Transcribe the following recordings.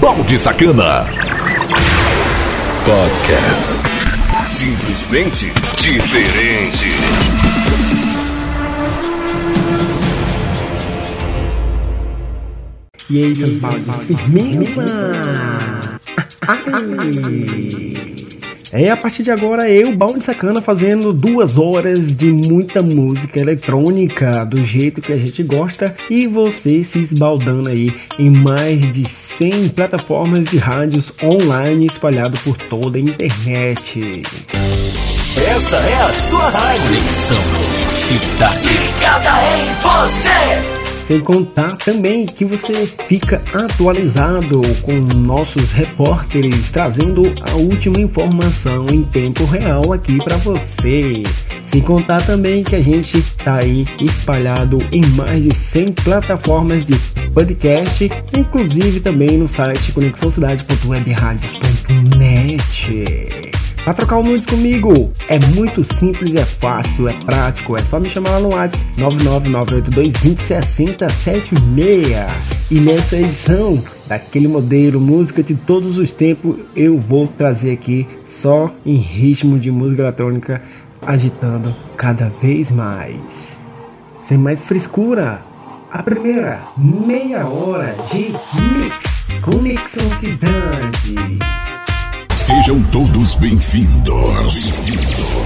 Balde Sacana. Podcast. Simplesmente diferente. E aí, seus baldes, firmeza! É a partir de agora eu, Balde Sacana, fazendo duas horas de muita música eletrônica do jeito que a gente gosta e você se esbaldando aí em mais de 100 plataformas de rádios online espalhado por toda a internet. Essa é a sua rádio. Conexão Cidade. Ligada em você. Sem contar também que você fica atualizado com nossos repórteres trazendo a última informação em tempo real aqui para você. Sem contar também que a gente está aí espalhado em mais de 100 plataformas de podcast, inclusive também no site conexãocidade.webradios.net. Para trocar o nudes comigo é muito simples, é fácil, é prático, é só me chamar lá no WhatsApp 99982206076. E nessa edição daquele modelo música de todos os tempos, eu vou trazer aqui só em ritmo de música eletrônica, agitando cada vez mais. Sem mais frescura, a primeira meia hora de mix Conexão Cidade. Sejam todos bem-vindos. Bem-vindos.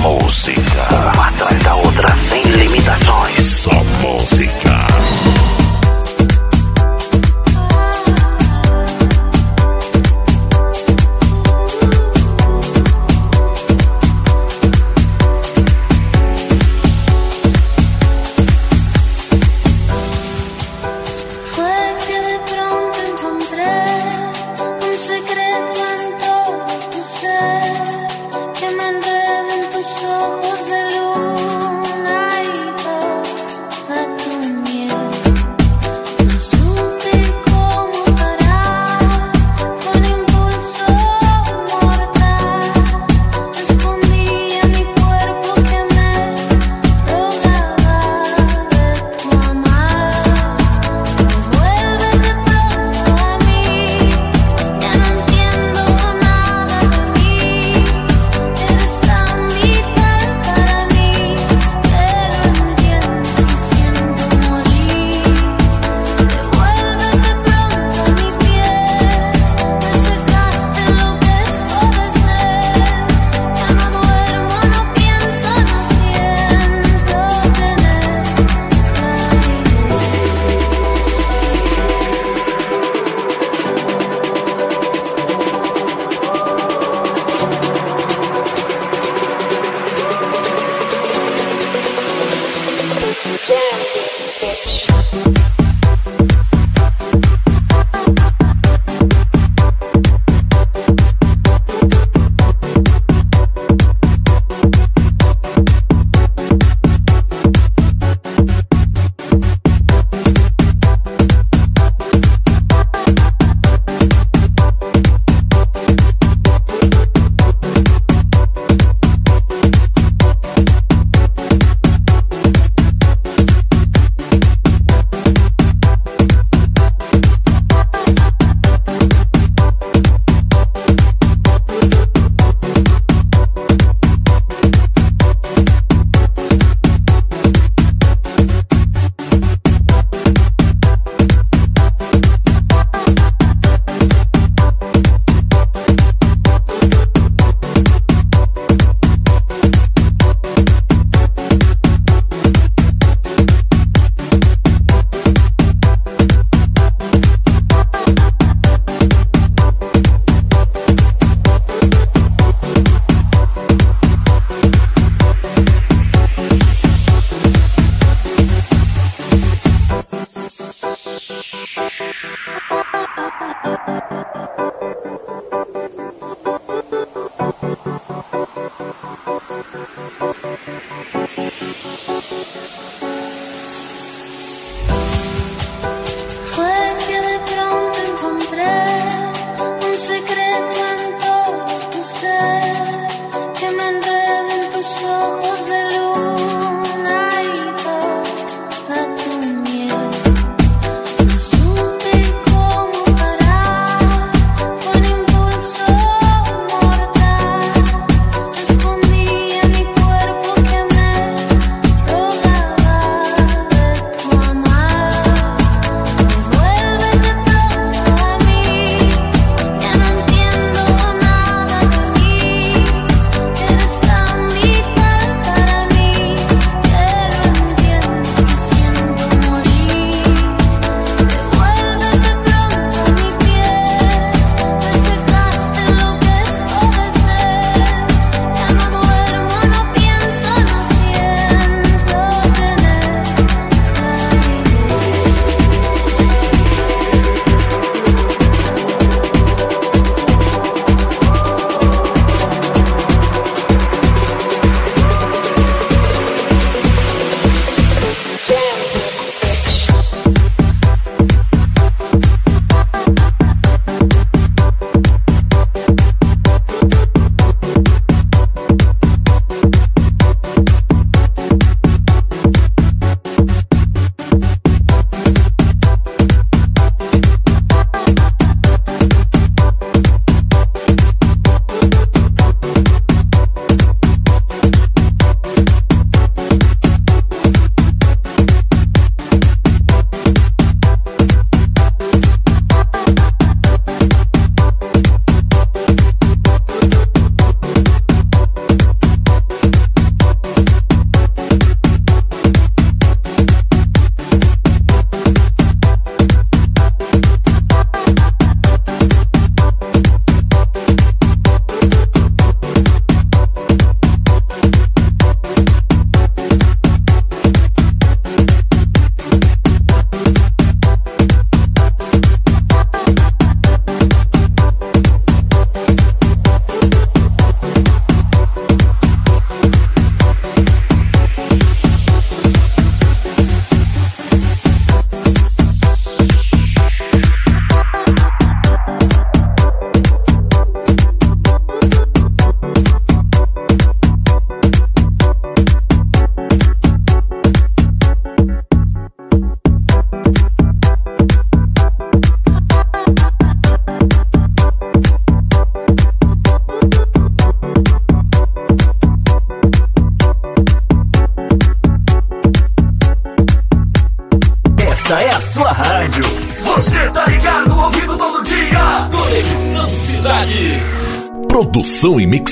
Música, uma atrás da outra, sem limitações. Só música.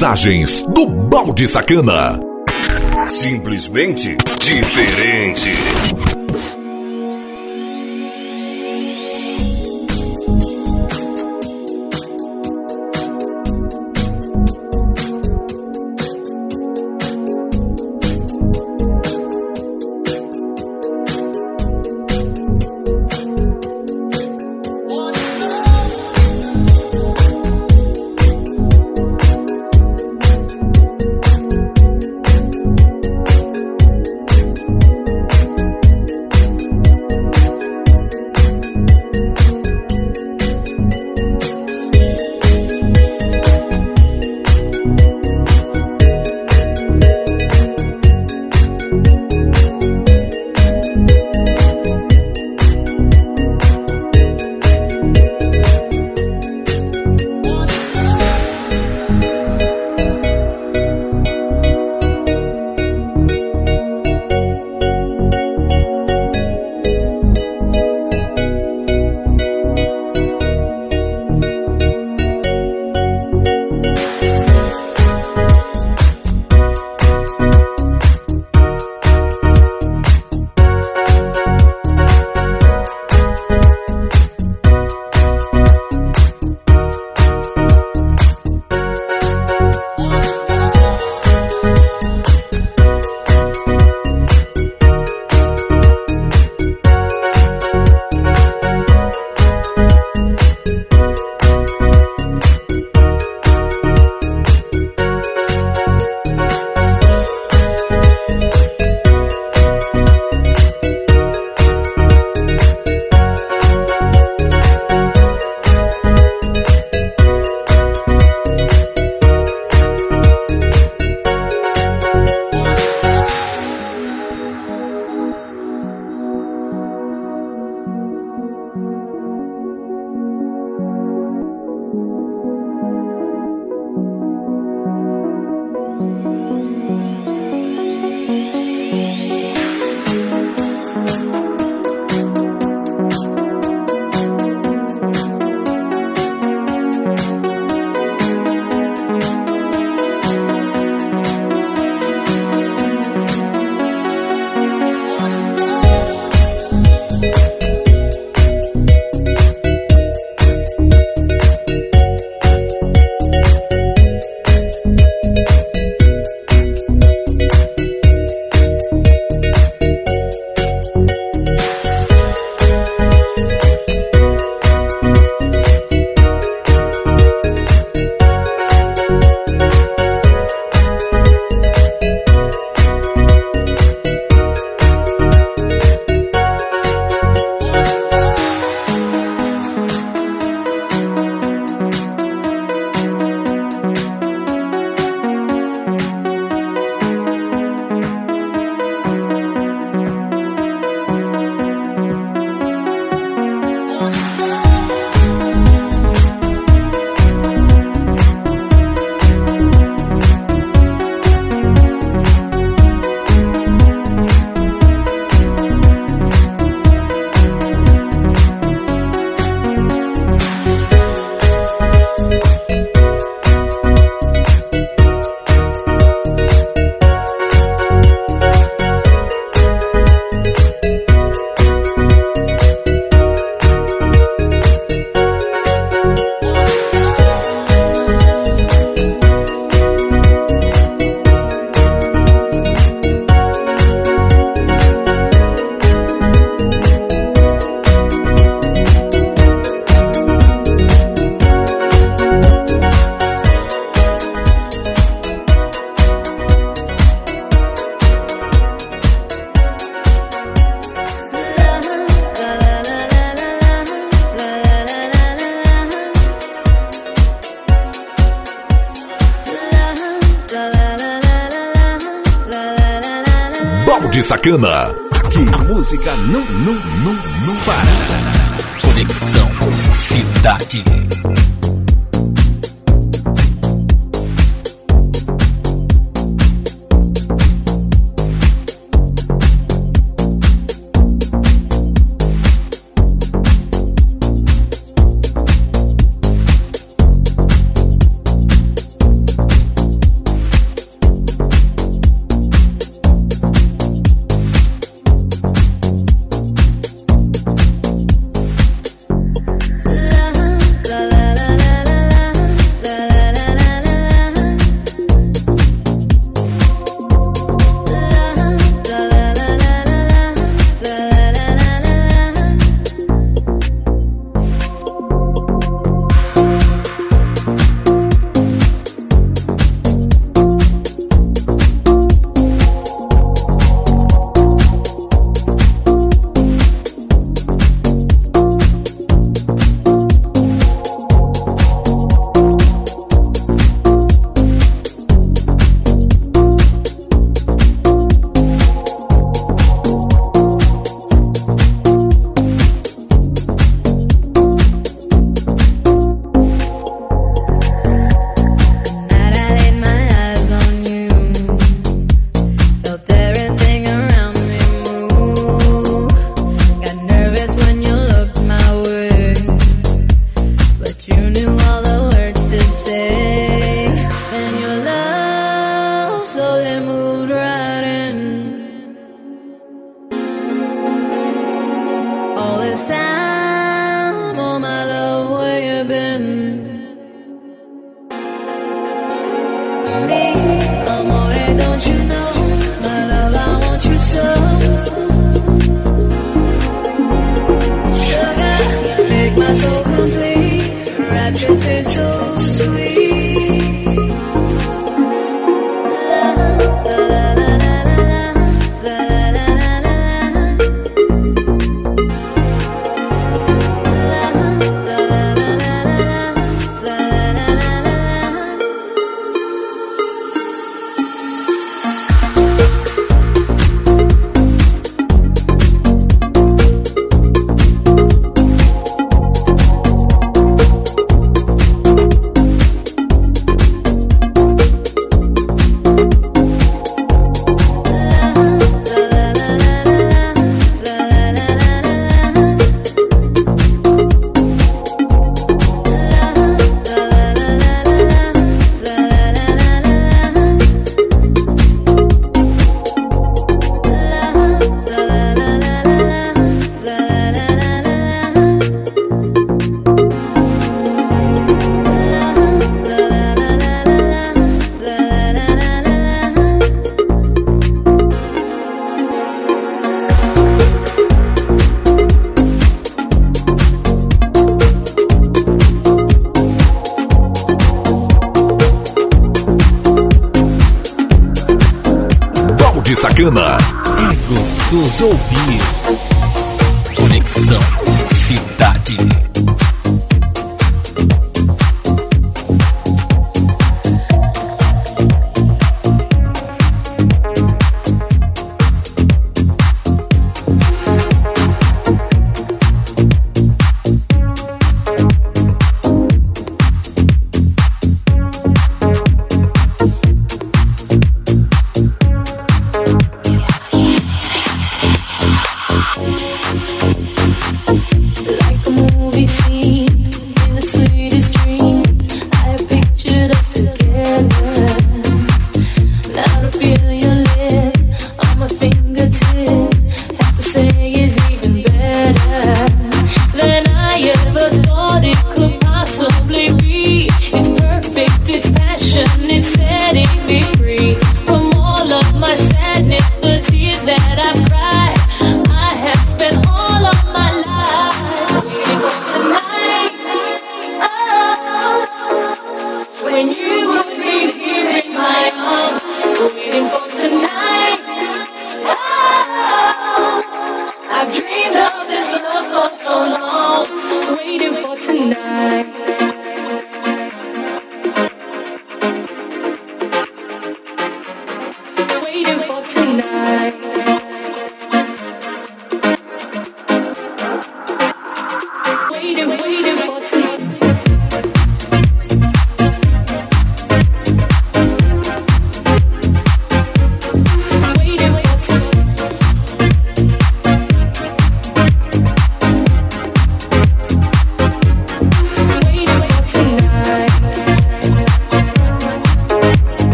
Mixagens do Balde Sacana. Simplesmente diferente. Balde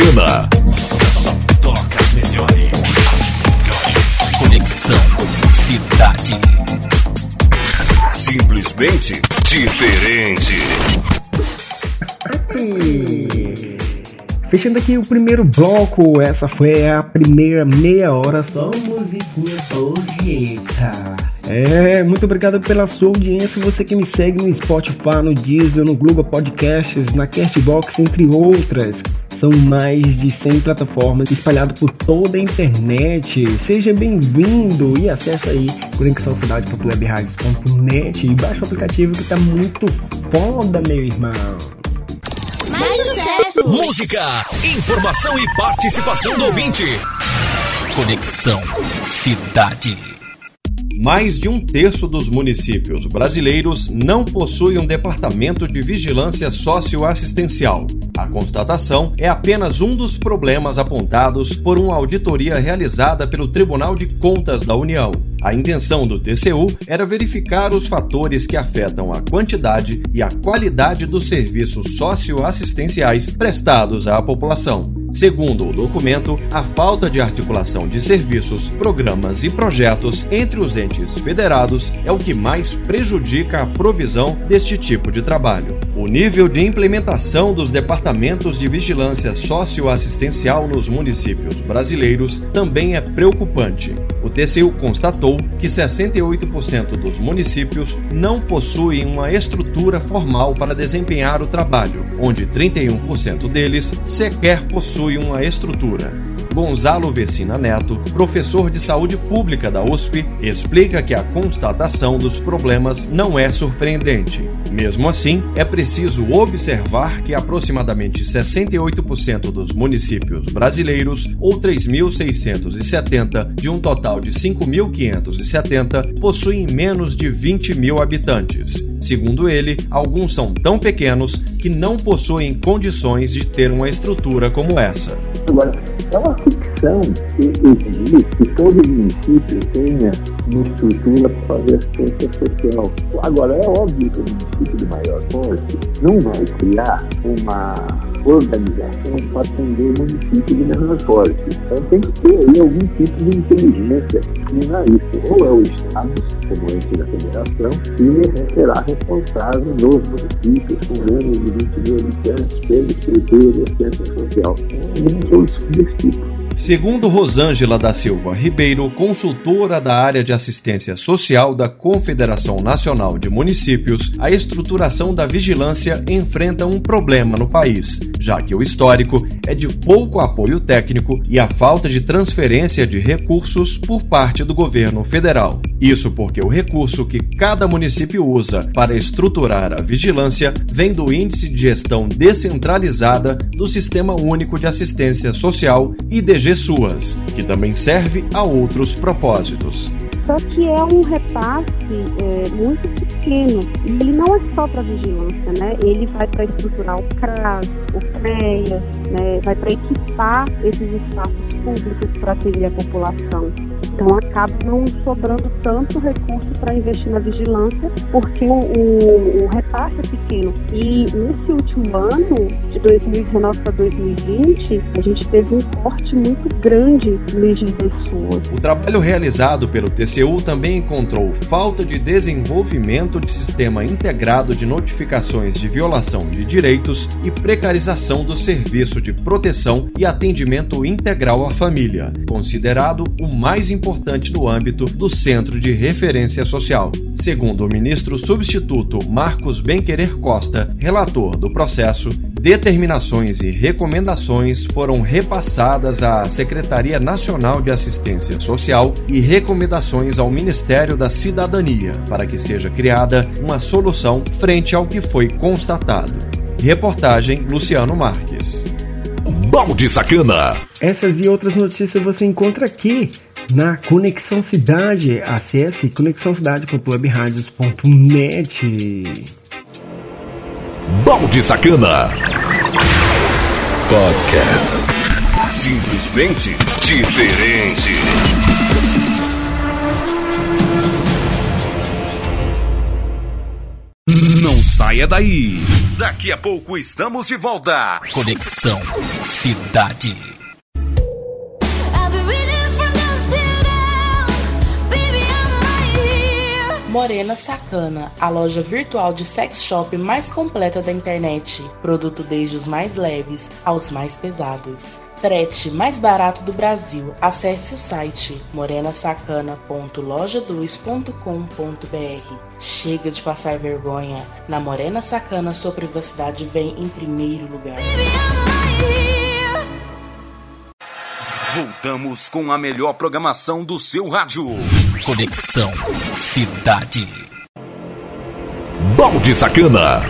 Balde Sacana. Conexão Cidade. Simplesmente diferente. Fechando aqui o primeiro bloco, essa foi a primeira meia hora só musiquinha bonita. É, muito obrigado pela sua audiência, você que me segue no Spotify, no Deezer, no Google Podcasts, na Castbox, entre outras. São mais de 100 plataformas espalhadas por toda a internet. Seja bem-vindo e acesse aí conexãocidade.webradios.net e baixe o aplicativo que tá muito foda, meu irmão. Mais sucesso! Música, informação e participação do ouvinte. Conexão Cidade. Mais de um terço dos municípios brasileiros não possui um departamento de vigilância socioassistencial. A constatação é apenas um dos problemas apontados por uma auditoria realizada pelo Tribunal de Contas da União. A intenção do TCU era verificar os fatores que afetam a quantidade e a qualidade dos serviços socioassistenciais prestados à população. Segundo o documento, a falta de articulação de serviços, programas e projetos entre os entes federados é o que mais prejudica a provisão deste tipo de trabalho. O nível de implementação dos departamentos de vigilância socioassistencial nos municípios brasileiros também é preocupante. O TCU constatou que 68% dos municípios não possuem uma estrutura formal para desempenhar o trabalho, onde 31% deles sequer possuem uma estrutura. Gonzalo Vecina Neto, professor de saúde pública da USP, explica que a constatação dos problemas não é surpreendente. Mesmo assim, é preciso observar que aproximadamente 68% dos municípios brasileiros, ou 3.670 de um total de 5.570, possuem menos de 20 mil habitantes. Segundo ele, alguns são tão pequenos que não possuem condições de ter uma estrutura como essa. Agora, é uma ficção exigir que todo município tenha uma estrutura para fazer assistência social. Agora, é óbvio que o município de maior porte não vai criar uma organização para atender o município de porte. Então tem que ter aí algum tipo de inteligência disciplinar isso. Ou é o Estado, como ente da federação, e será responsável nos municípios com menos de 20 mil habitantes pela estrutura de assistência social. Alguma solução desse tipo. Segundo Rosângela da Silva Ribeiro, consultora da área de assistência social da Confederação Nacional de Municípios, a estruturação da vigilância enfrenta um problema no país, já que o histórico é de pouco apoio técnico e a falta de transferência de recursos por parte do governo federal. Isso porque o recurso que cada município usa para estruturar a vigilância vem do Índice de Gestão Descentralizada do Sistema Único de Assistência Social e DG Suas, que também serve a outros propósitos. Só que é um repasse é, muito pequeno. E ele não é só para vigilância, né? Ele vai para estruturar o CRAS, o CREAS, né? vai para equipar esses espaços públicos para atender a população. Então acaba não sobrando tanto recurso para investir na vigilância, porque o, o, o repasse é pequeno. E nesse último ano, de 2019 para 2020, a gente teve um corte muito grande de pessoas. O trabalho realizado pelo TCU também encontrou falta de desenvolvimento de sistema integrado de notificações de violação de direitos e precarização do serviço de proteção e atendimento integral à família, considerado o mais importante no âmbito do Centro de Referência Social. Segundo o ministro substituto Marcos Benquerer Costa, relator do processo, determinações e recomendações foram repassadas à Secretaria Nacional de Assistência Social e recomendações ao Ministério da Cidadania para que seja criada uma solução frente ao que foi constatado. Reportagem Luciano Marques. Balde Sacana. Essas e outras notícias você encontra aqui na Conexão Cidade. Acesse conexãocidade.webradios.net. Balde Sacana. Podcast. Simplesmente diferente. Não saia daí. Daqui a pouco estamos de volta. Conexão Cidade. Morena Sacana, a loja virtual de sex shop mais completa da internet. Produto desde os mais leves aos mais pesados. Frete mais barato do Brasil. Acesse o site morenasacana.loja2.com.br. Chega de passar vergonha. Na Morena Sacana, sua privacidade vem em primeiro lugar. Voltamos com a melhor programação do seu rádio. Conexão Cidade. Balde Sacana.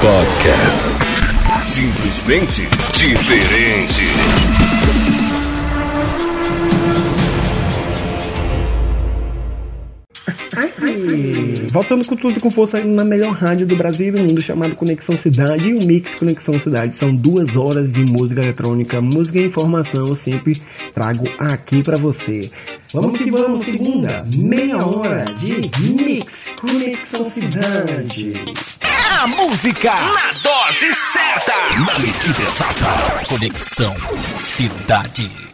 Podcast. Simplesmente diferente. E voltando com tudo com força na melhor rádio do Brasil e do mundo, chamado Conexão Cidade e o Mix Conexão Cidade. São duas horas de música eletrônica, música e informação. Eu sempre trago aqui pra você. Vamos que vamos, segunda, meia hora de Mix Conexão Cidade. A música na dose certa, na medida exata. Conexão Cidade.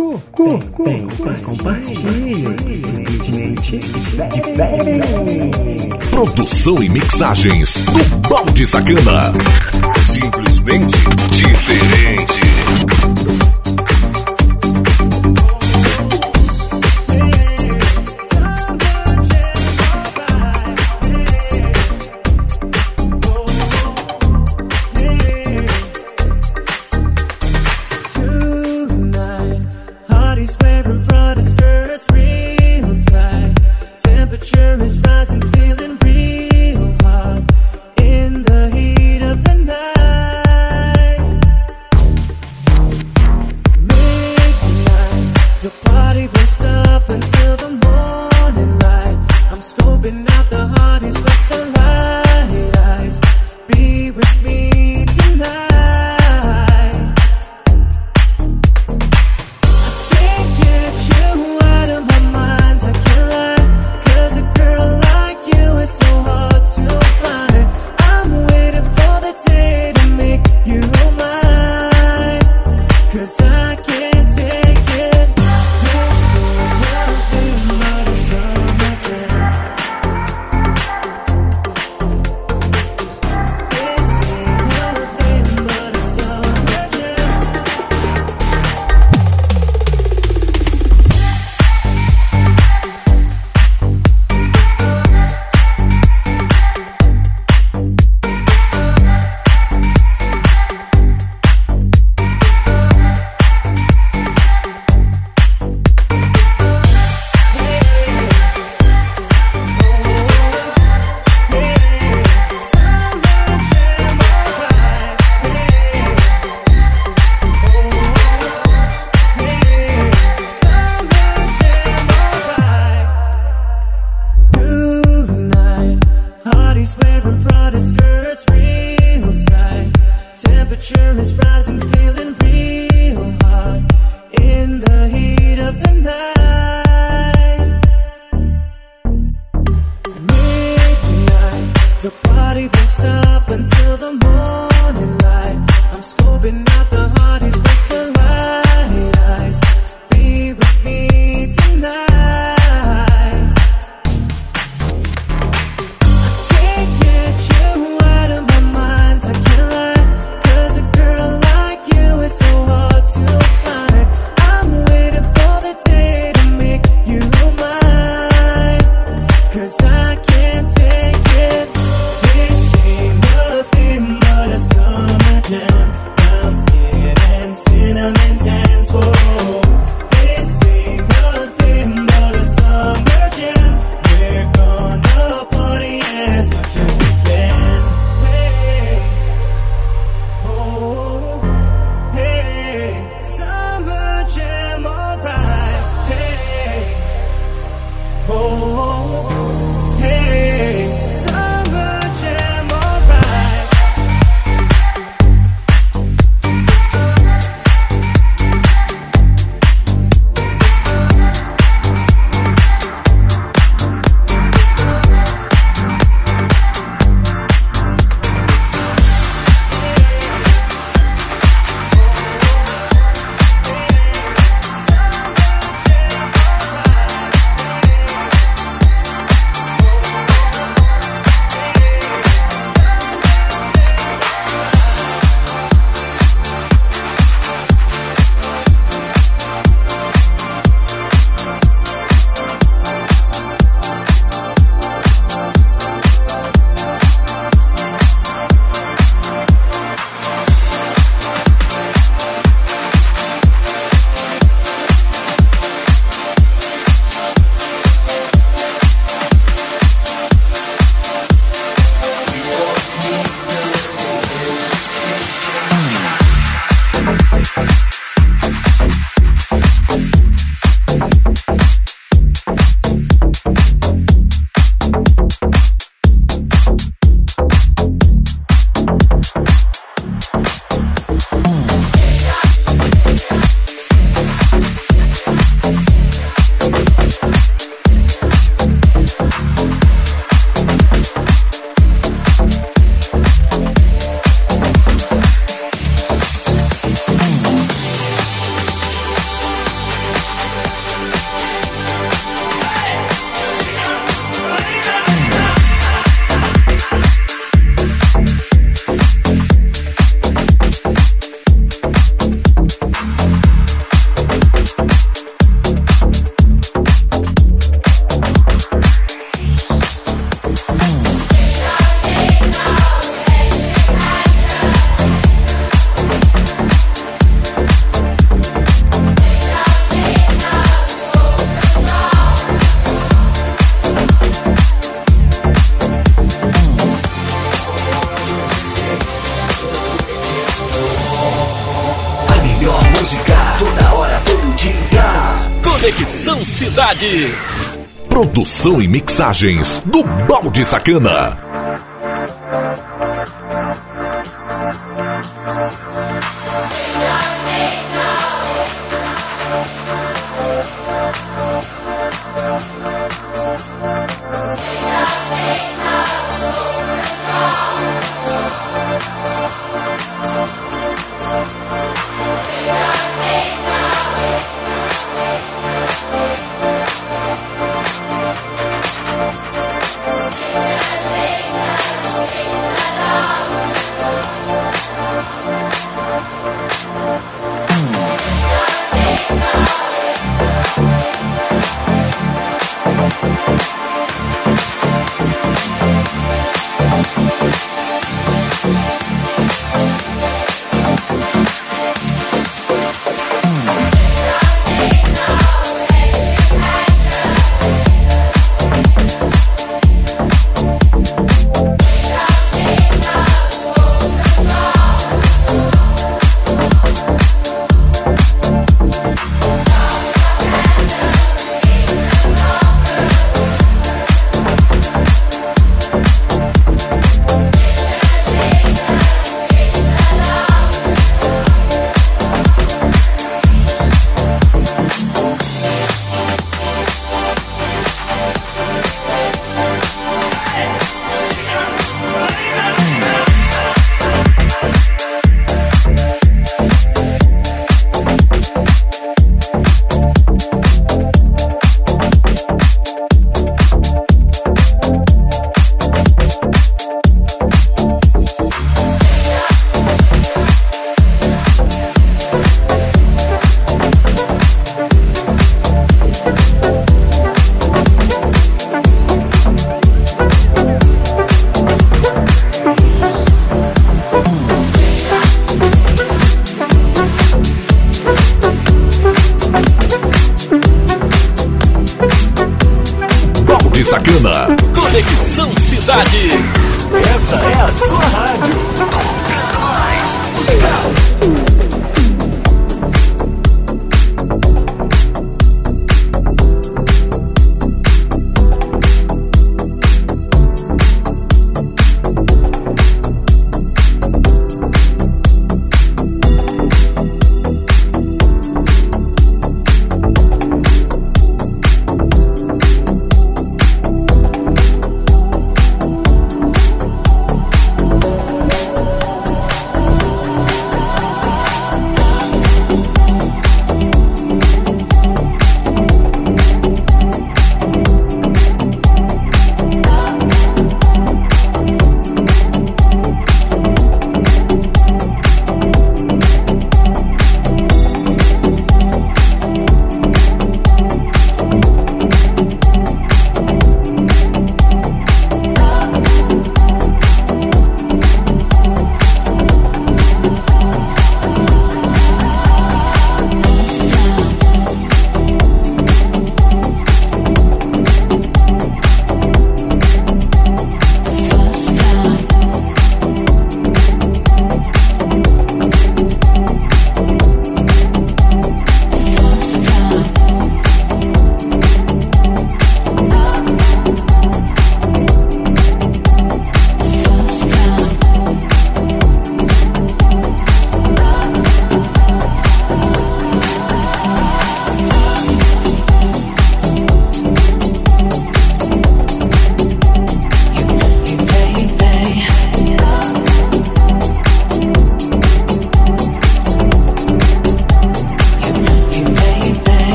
Curtem, compartilhem, simplesmente diferente. Produção e mixagens do Balde Sacana. Simplesmente diferente. Mixagens do Balde Sacana.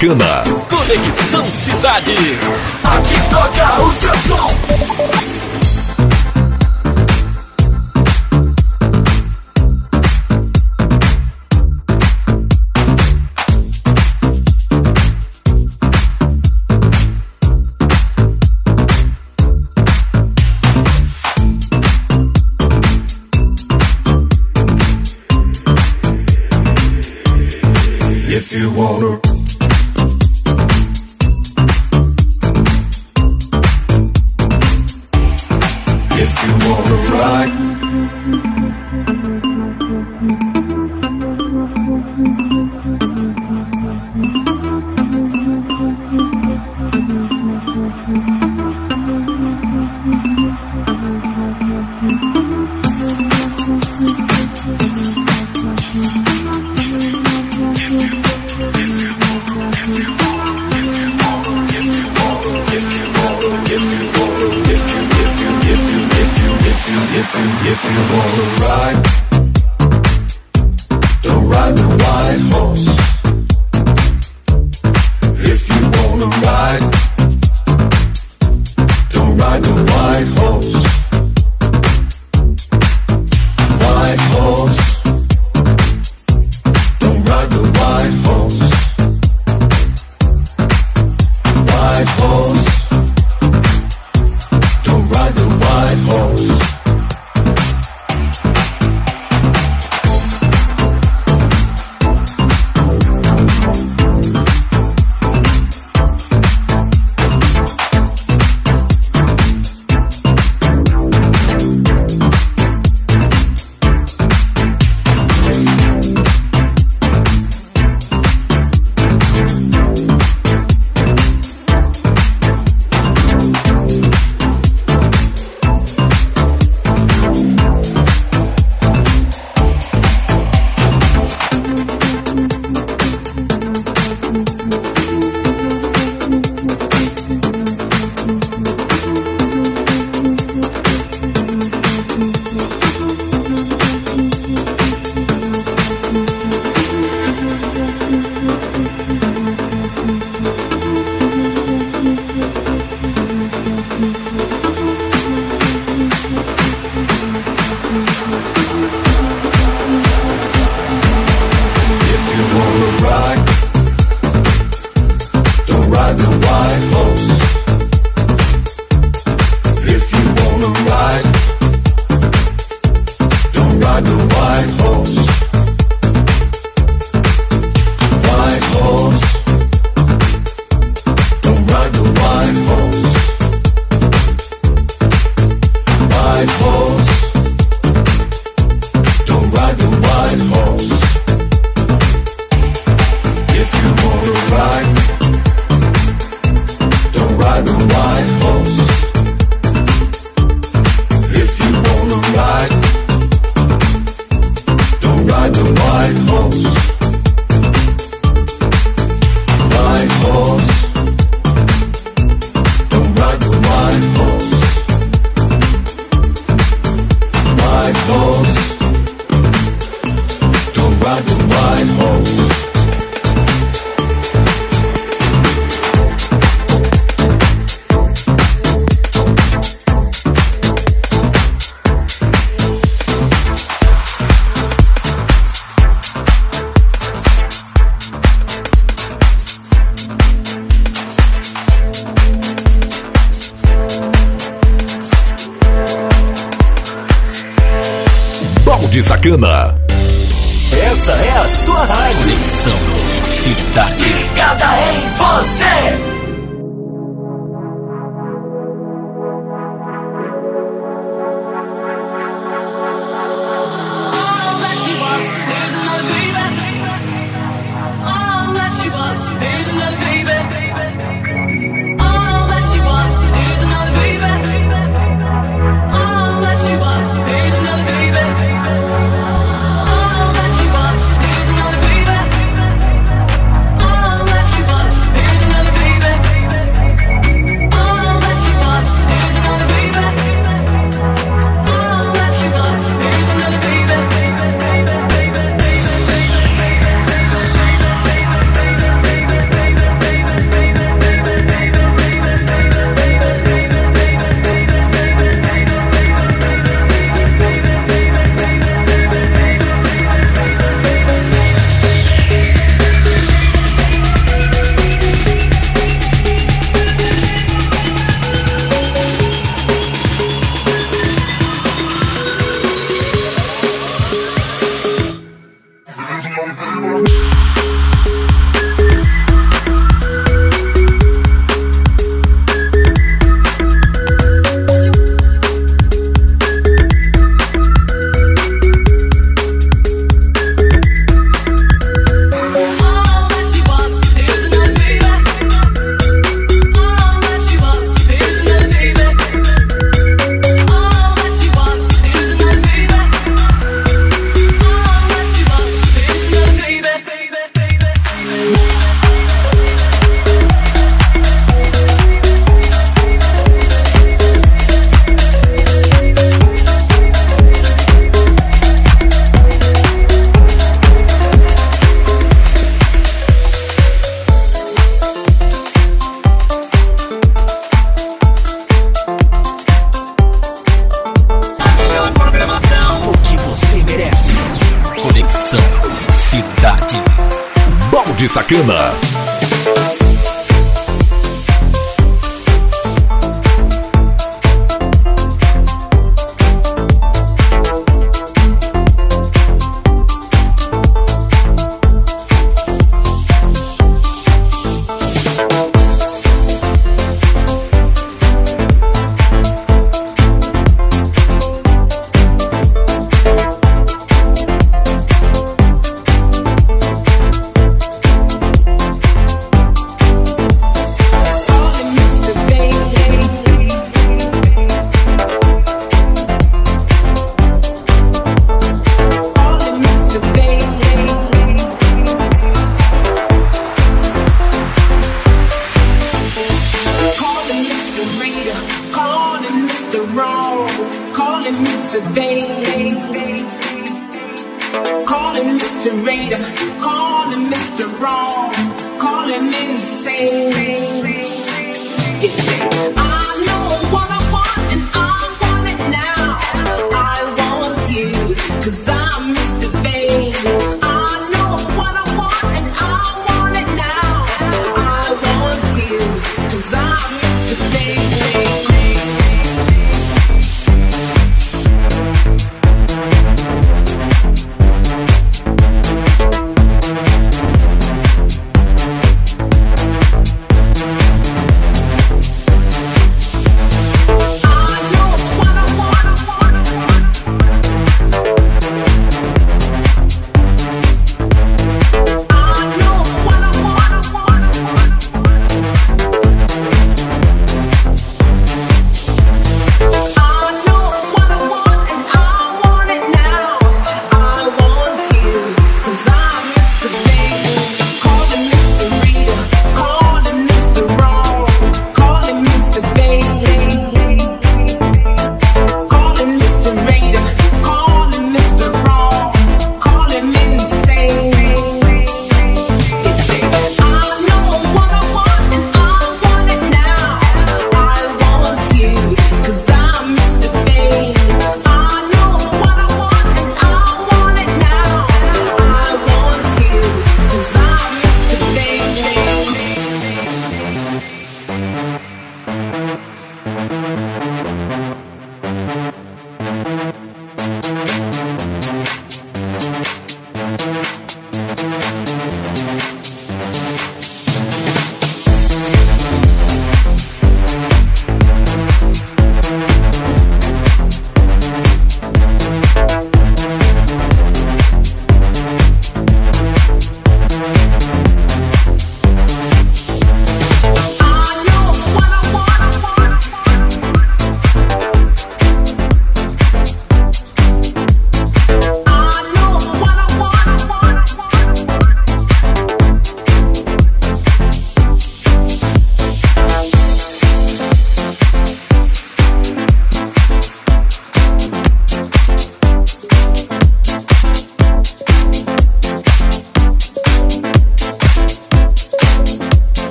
Balde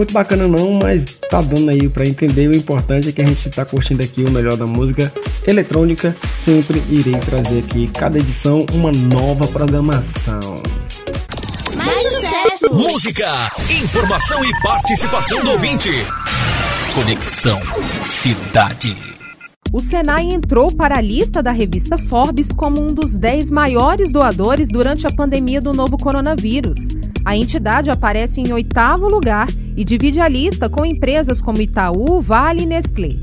muito bacana não, mas tá dando aí pra entender. O importante é que a gente tá curtindo aqui o melhor da música eletrônica. Sempre irei trazer aqui, cada edição, uma nova programação. Mais sucesso! Música, informação e participação do ouvinte. Conexão Cidade. O Senai entrou para a lista da revista Forbes como um dos 10 maiores doadores durante a pandemia do novo coronavírus. A entidade aparece em oitavo lugar e divide a lista com empresas como Itaú, Vale e Nestlé.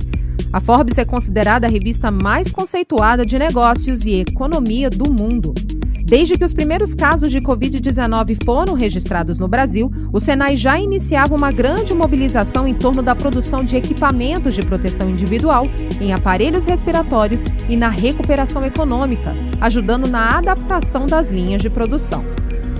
A Forbes é considerada a revista mais conceituada de negócios e economia do mundo. Desde que os primeiros casos de Covid-19 foram registrados no Brasil, o Senai já iniciava uma grande mobilização em torno da produção de equipamentos de proteção individual, em aparelhos respiratórios e na recuperação econômica, ajudando na adaptação das linhas de produção.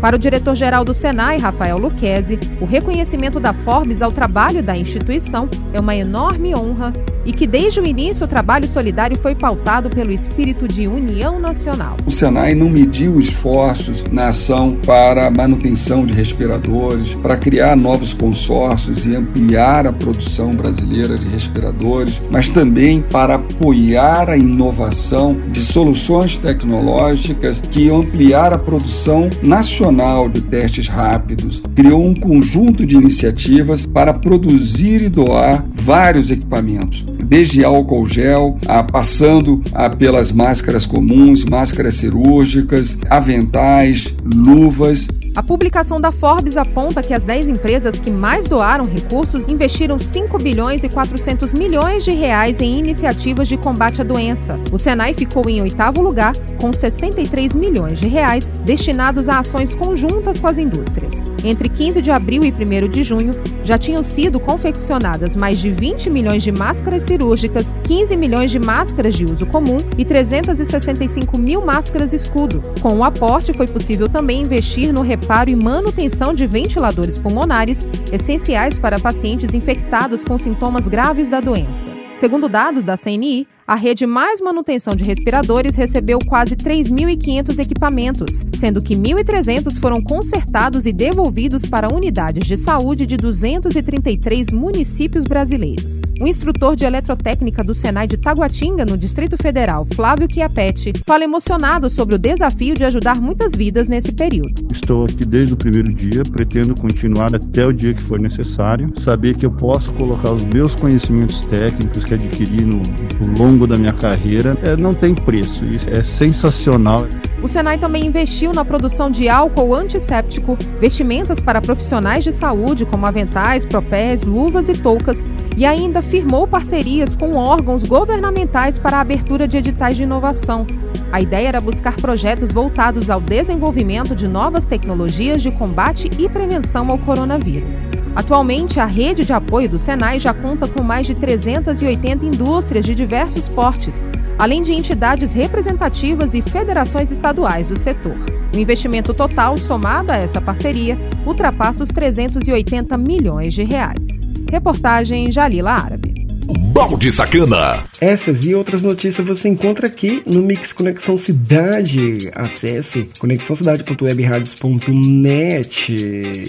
Para o diretor-geral do Senai, Rafael Luquezzi, o reconhecimento da Forbes ao trabalho da instituição é uma enorme honra e que desde o início o trabalho solidário foi pautado pelo espírito de união nacional. O Senai não mediu esforços na ação para a manutenção de respiradores, para criar novos consórcios e ampliar a produção brasileira de respiradores, mas também para apoiar a inovação de soluções tecnológicas que ampliar a produção nacional de testes rápidos. Criou um conjunto de iniciativas para produzir e doar vários equipamentos desde álcool gel, a, passando a, pelas máscaras comuns, máscaras cirúrgicas, aventais, luvas. A publicação da Forbes aponta que as 10 empresas que mais doaram recursos investiram 5 bilhões e 400 milhões de reais em iniciativas de combate à doença. O Senai ficou em oitavo lugar, com 63 milhões de reais destinados a ações conjuntas com as indústrias. Entre 15 de abril e 1 de junho, já tinham sido confeccionadas mais de 20 milhões de máscaras cirúrgicas, 15 milhões de máscaras de uso comum e 365 mil máscaras escudo. Com o aporte, foi possível também investir no reparo e manutenção de ventiladores pulmonares, essenciais para pacientes infectados com sintomas graves da doença. Segundo dados da CNI, a rede mais manutenção de respiradores recebeu quase 3.500 equipamentos, sendo que 1.300 foram consertados e devolvidos para unidades de saúde de 233 municípios brasileiros. O instrutor de eletrotécnica do Senai de Taguatinga, no Distrito Federal, Flávio Chiapetti, fala emocionado sobre o desafio de ajudar muitas vidas nesse período. Estou aqui desde o primeiro dia, pretendo continuar até o dia que for necessário, saber que eu posso colocar os meus conhecimentos técnicos que adquiri no, no longo da minha carreira, é, não tem preço, isso é sensacional. O Senai também investiu na produção de álcool antisséptico, vestimentas para profissionais de saúde, como aventais, propés, luvas e toucas, e ainda firmou parcerias com órgãos governamentais para a abertura de editais de inovação. A ideia era buscar projetos voltados ao desenvolvimento de novas tecnologias de combate e prevenção ao coronavírus. Atualmente, a rede de apoio do Senai já conta com mais de 380 indústrias de diversos portes, além de entidades representativas e federações estaduais do setor. O investimento total, somado a essa parceria, ultrapassa os 380 milhões de reais. Reportagem Jalila Árabe. Balde Sacana. Essas e outras notícias você encontra aqui no Mix Conexão Cidade. Acesse conexãocidade.webradios.net.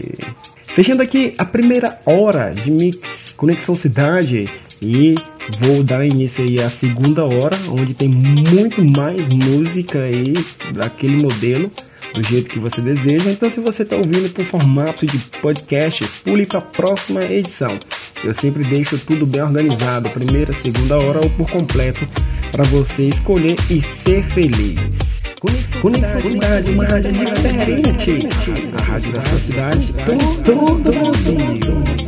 Fechando aqui a primeira hora de Mix Conexão Cidade e vou dar início aí à segunda hora, onde tem muito mais música aí daquele modelo do jeito que você deseja. Então, se você está ouvindo por formato de podcast, pule para a próxima edição. Eu sempre deixo tudo bem organizado, primeira, segunda hora ou por completo, para você escolher e ser feliz. Conexão uma rádio diferente. A rádio da sua cidade, todo, todo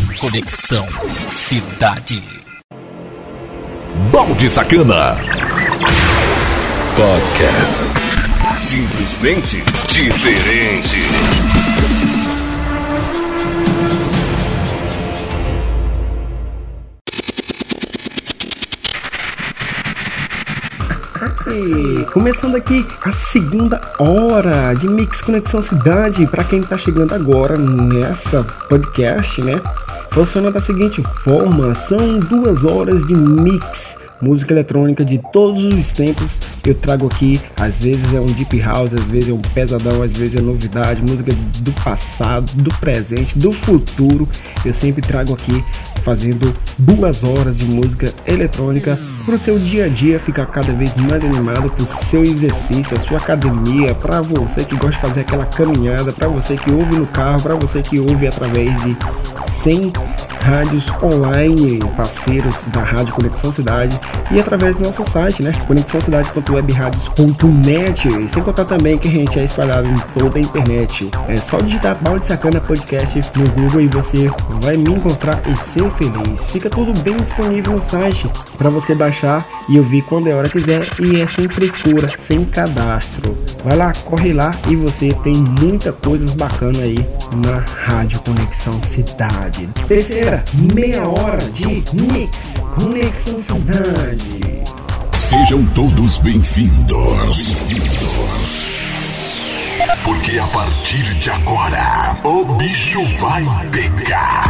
Conexão Cidade. Balde Sacana. Podcast. Simplesmente diferente. E começando aqui a segunda hora de Mix Conexão Cidade. Para quem tá chegando agora nessa podcast, né? Funciona da seguinte forma: são duas horas de mix. Música eletrônica de todos os tempos eu trago aqui. Às vezes é um deep house, às vezes é um pesadão, às vezes é novidade, música do passado, do presente, do futuro. Eu sempre trago aqui fazendo duas horas de música eletrônica para o seu dia a dia ficar cada vez mais animado, para o seu exercício, a sua academia, para você que gosta de fazer aquela caminhada, para você que ouve no carro, para você que ouve através de 100 rádios online, parceiros da Rádio Conexão Cidade e através do nosso site, né? conexãocidade.webradios.net. Sem contar também que a gente é espalhado em toda a internet. É só digitar Balde Sacana Podcast no Google e você vai me encontrar e ser feliz. Fica tudo bem disponível no site para você baixar e ouvir quando é hora quiser e é sem frescura, sem cadastro. Vai lá, corre lá e você tem muita coisas bacanas aí na Rádio Conexão Cidade. Terceira meia hora de Mix Conexão Cidade. Sejam todos bem-vindos. Porque a partir de agora, o bicho vai pegar.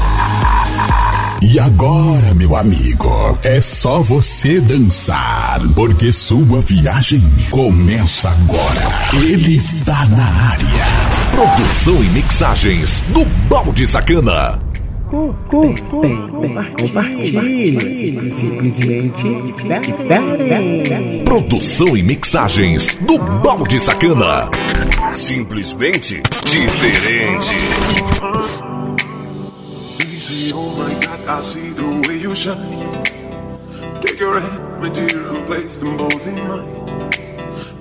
E agora, meu amigo, é só você dançar, porque sua viagem começa agora. Ele está na área. Produção e mixagens do Balde Sacana. Compartilhe. Simplesmente. Produção e mixagens do Balde Sacana. Simplesmente diferente. Easy, oh my God, I see the way you shine. Take your hand, my dear, and place them both in mine.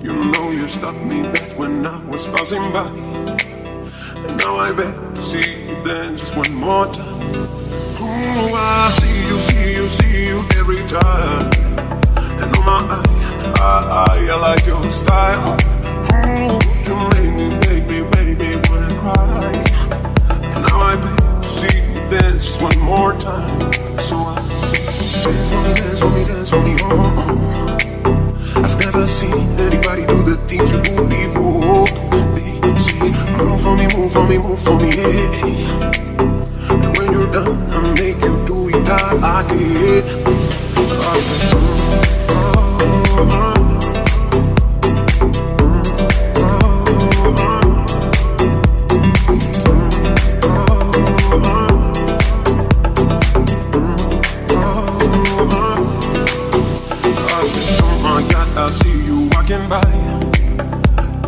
You know you stopped me that when I was passing by. And now I beg to see you then just one more time. Oh, I see you, see you, see you every time. And oh my, I, I, I like your style. Oh, you make me, make me, make me wanna cry. And now I beg to see you dance just one more time. So I say, dance for me, dance for me, dance for me, oh, oh. oh. I've never seen anybody do the things you do before. They say, move for me, move for me, move for me, yeah done and make you do it all again. Cause, mm, mm, mm. By.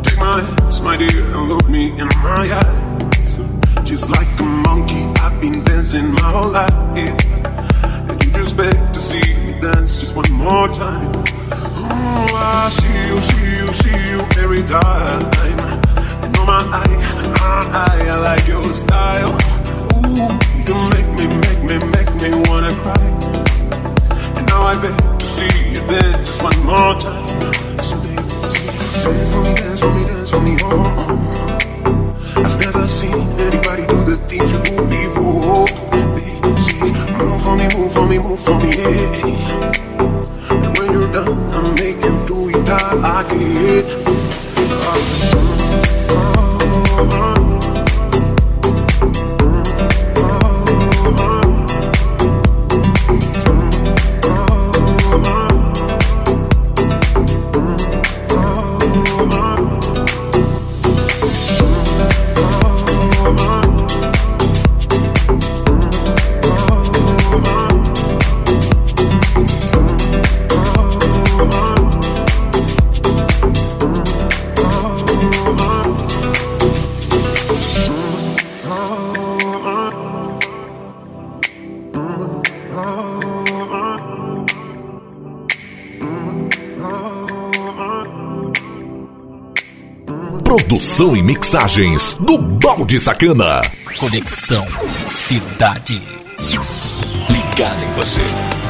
Take my hands, my dear, and look me in my eyes. Just like a monkey, been dancing my whole life. And you just beg to see me dance just one more time. Ooh, I see you, see you, see you every time. You know my eye, my eye, I like your style. Ooh, you make me, make me, make me wanna cry. And now I beg to see you dance just one more time. So baby, see, dance for me, dance for me, dance for me, oh. oh. I've never seen anybody do the things you do. on me, move for me, yeah. And when you're done, I'll make you do it again. Awesome. Produção e mixagens do Balde Sacana. Conexão Cidade. Ligado em você.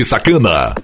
Mais música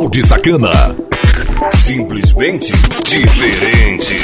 Balde Sacana. Simplesmente diferente.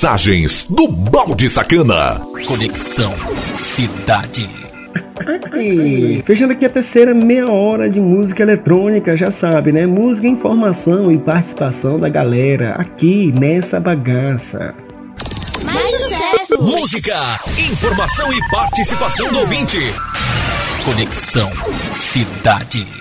Mixagens do Balde Sacana. Conexão Cidade. E fechando aqui a terceira meia hora de música eletrônica, já sabe, né? Música, informação e participação da galera aqui nessa bagaça. Mais sucesso! Música, informação e participação do ouvinte. Conexão Cidade.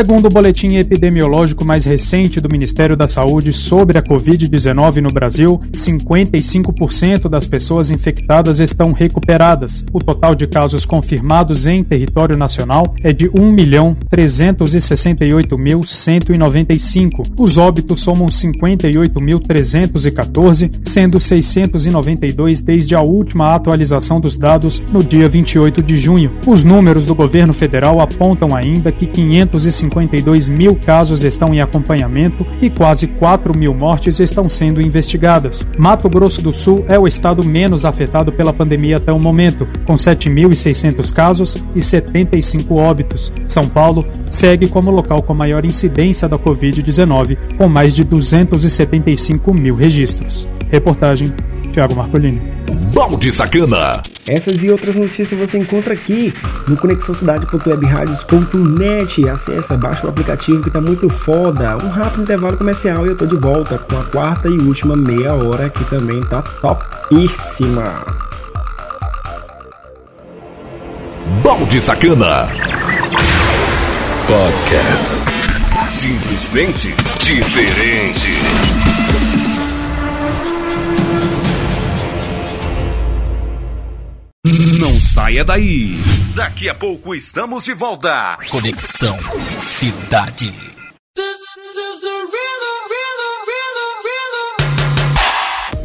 Segundo o boletim epidemiológico mais recente do Ministério da Saúde sobre a Covid-19 no Brasil, 55% das pessoas infectadas estão recuperadas. O total de casos confirmados em território nacional é de 1.368.195. Os óbitos somam 58.314, sendo 692 desde a última atualização dos dados no dia 28 de junho. Os números do governo federal apontam ainda que 500 52 mil casos estão em acompanhamento e quase 4 mil mortes estão sendo investigadas. Mato Grosso do Sul é o estado menos afetado pela pandemia até o momento, com 7.600 casos e 75 óbitos. São Paulo segue como local com maior incidência da Covid-19, com mais de 275 mil registros. Reportagem Tiago Marcolini. Balde Sacana. Essas e outras notícias você encontra aqui no conexãocidade.webradios.net. Acesse, baixa o aplicativo que tá muito foda. Um rápido intervalo comercial e eu tô de volta com a quarta e última meia hora que também tá topíssima. Balde Sacana. Podcast. Simplesmente diferente. Saia daí. Daqui a pouco estamos de volta. Conexão Cidade.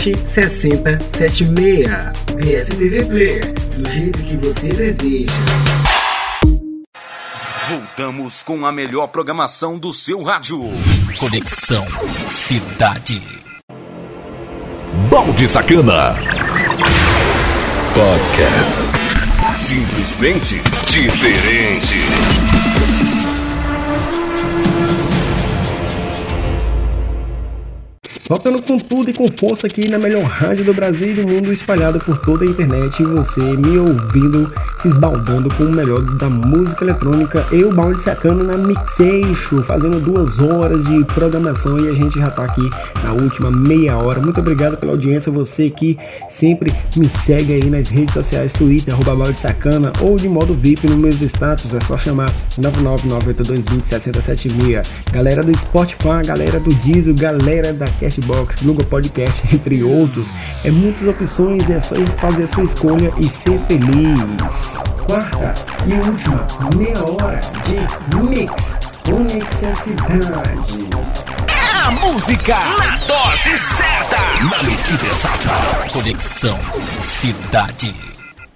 6076. PSTV Player, do jeito que você deseja. Voltamos com a melhor programação do seu rádio. Conexão Cidade. Balde Sacana. Podcast. Simplesmente diferente. Voltando com tudo e com força aqui na melhor rádio do Brasil e do mundo, espalhado por toda a internet, e você me ouvindo, se esbaldando com o melhor da música eletrônica. Eu, Balde Sacano, na Mixeixo, fazendo duas horas de programação e a gente já tá aqui na última meia hora. Muito obrigado pela audiência, você que sempre me segue aí nas redes sociais, Twitter, arroba Balde Sacana, ou de modo VIP no meus status, é só chamar 99982206076. Galera do Spotify, galera do Diesel, galera da Cashbox, Google Podcast, entre outros. É muitas opções, é só fazer a sua escolha e ser feliz. Quarta e última meia hora de Mix Conexão Cidade. A música na dose certa. Na medida exata. Conexão Cidade.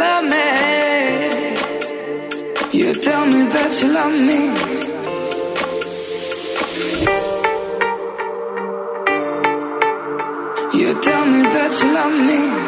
Love me. You tell me that you love me. You tell me that you love me.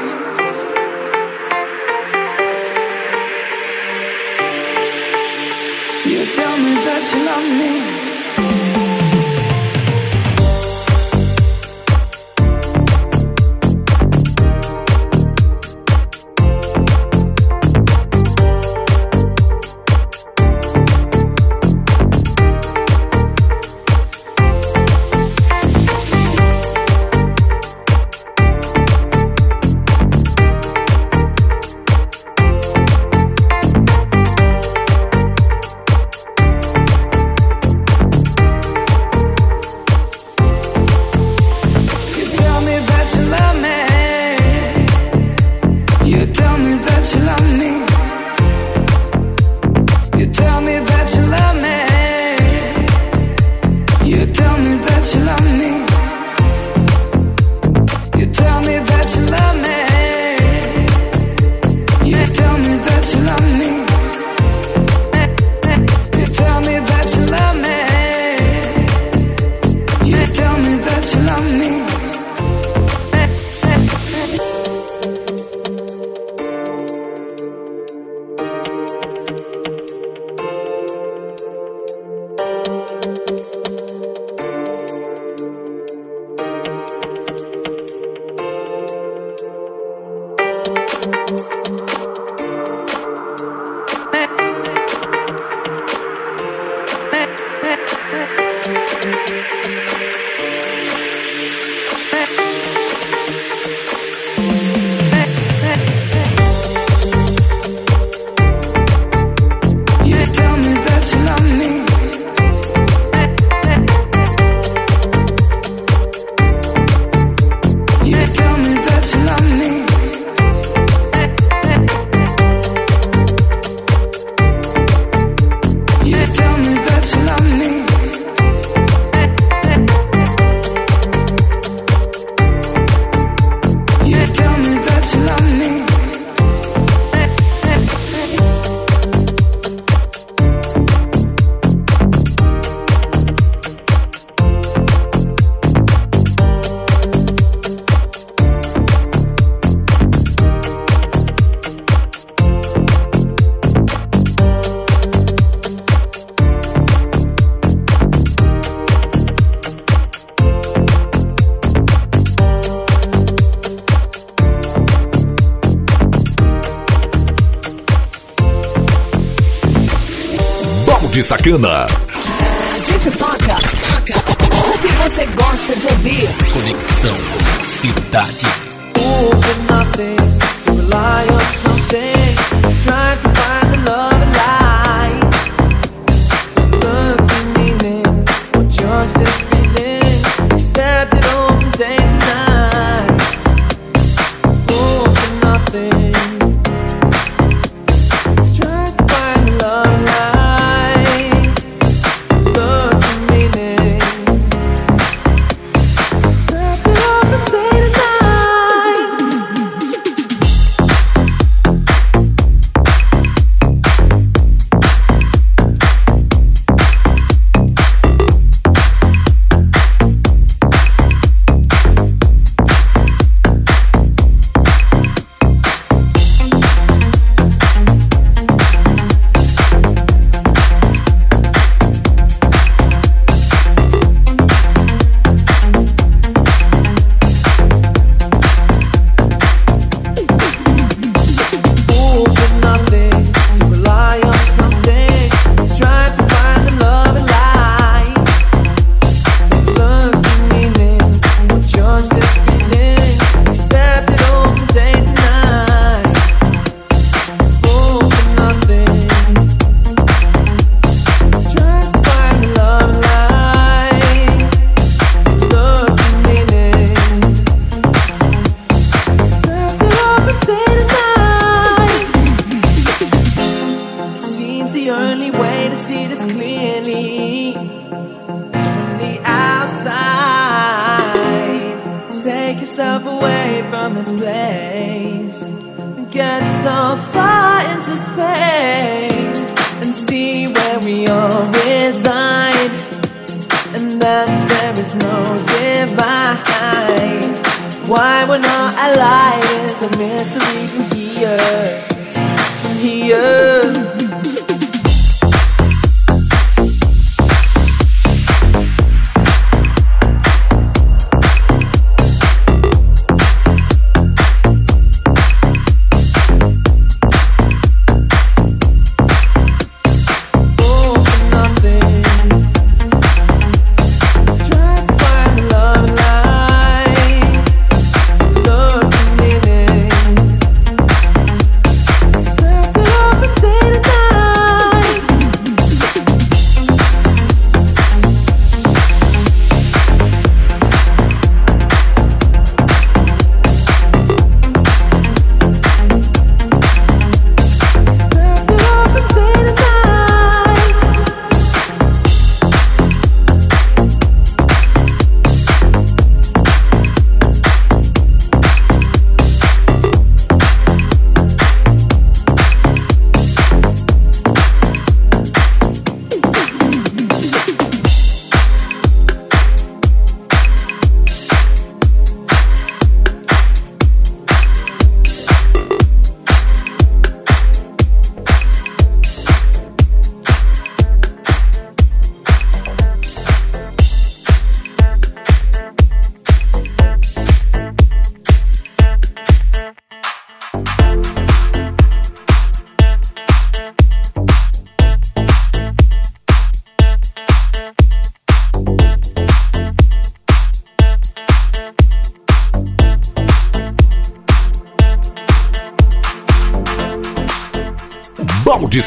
Americana.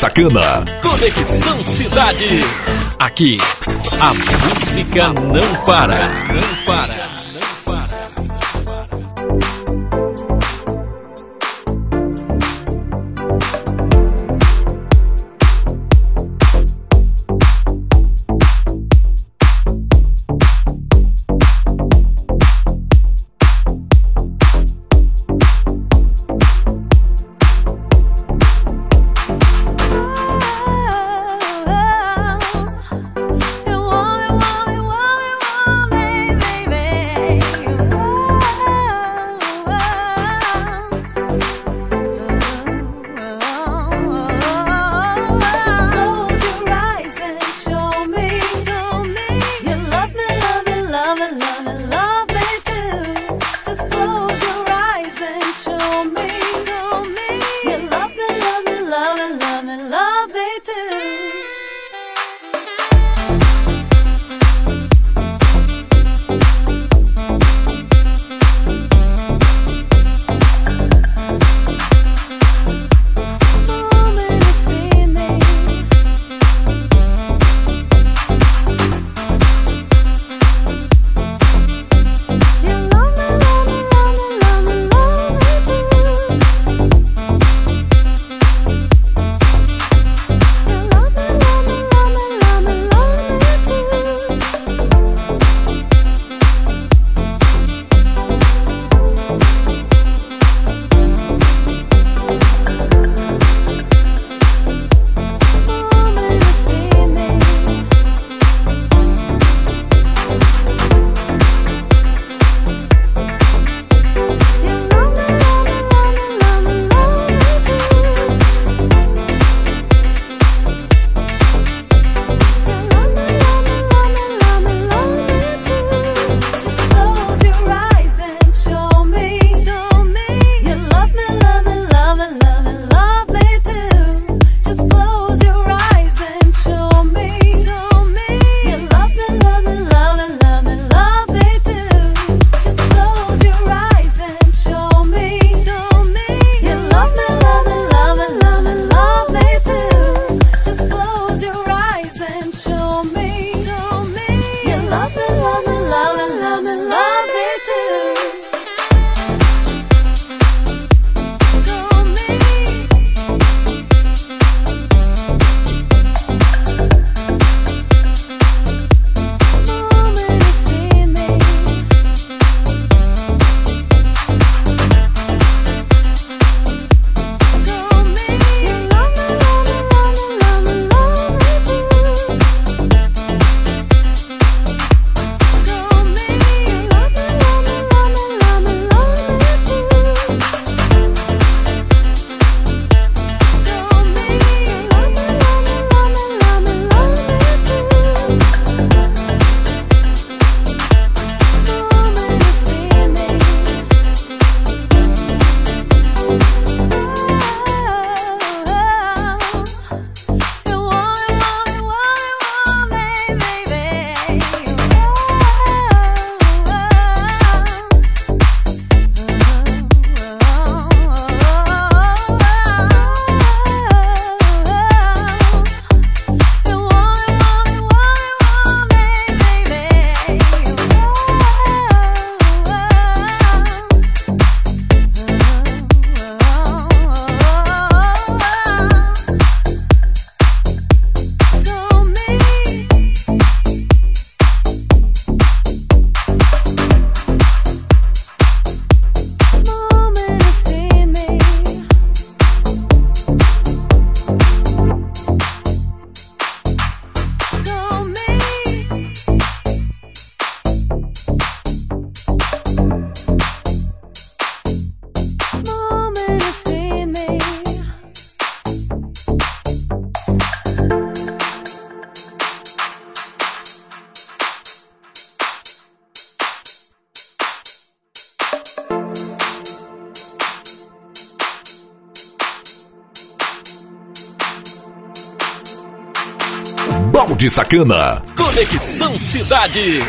Sacana. Conexão Cidade. Aqui, a música não para. Não para. Balde Sacana. Conexão Cidade.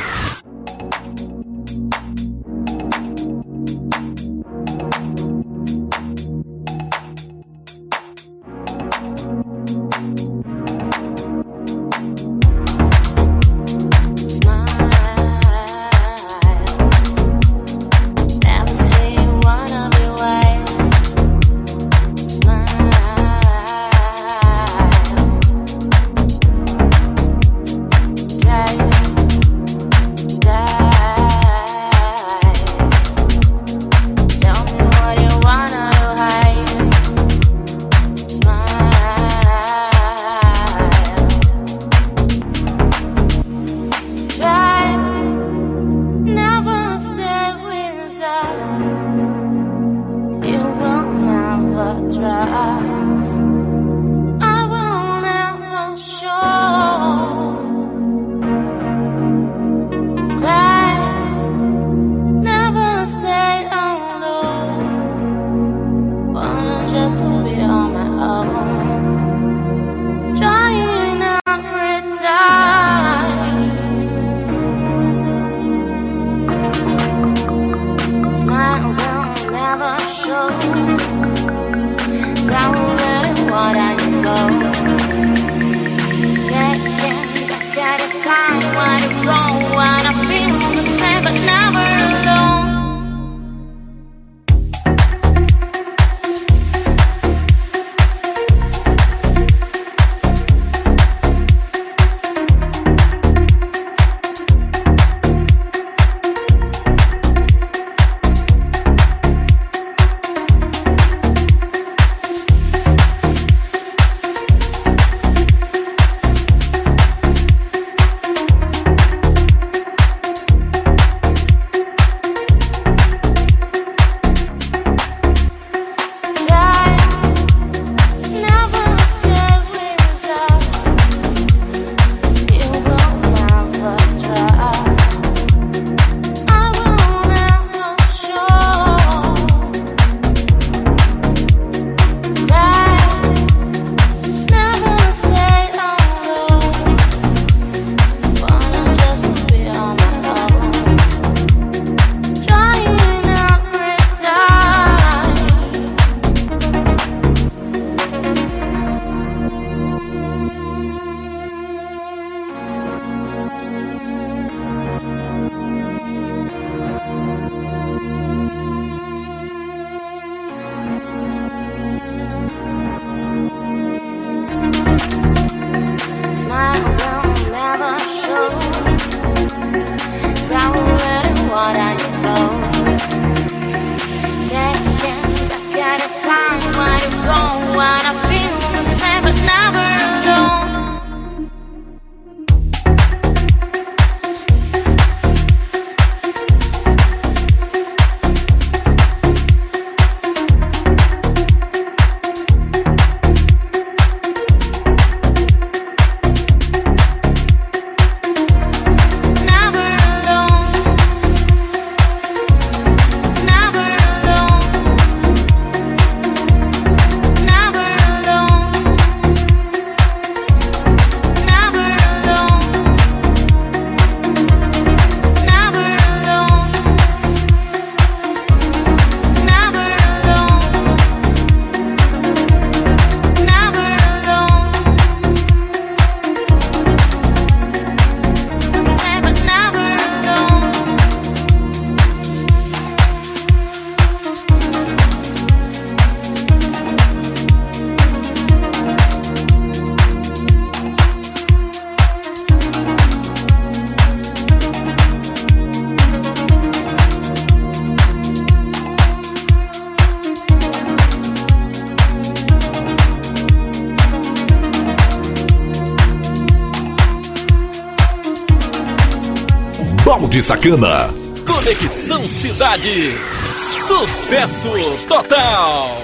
Balde Sacana. Conexão Cidade. Sucesso total.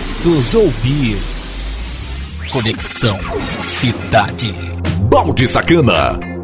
É gostoso ouvir. Conexão Cidade. Balde Sacana.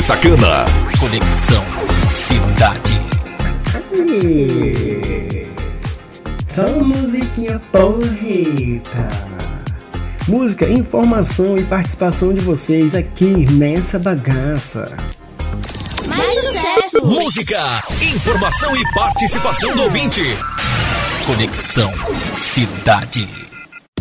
Balde Sacana. Conexão Cidade. Aê. Só musiquinha porreta. Música, informação e participação de vocês aqui nessa bagaça. Mais sucesso! Música, informação e participação do ouvinte. Conexão Cidade.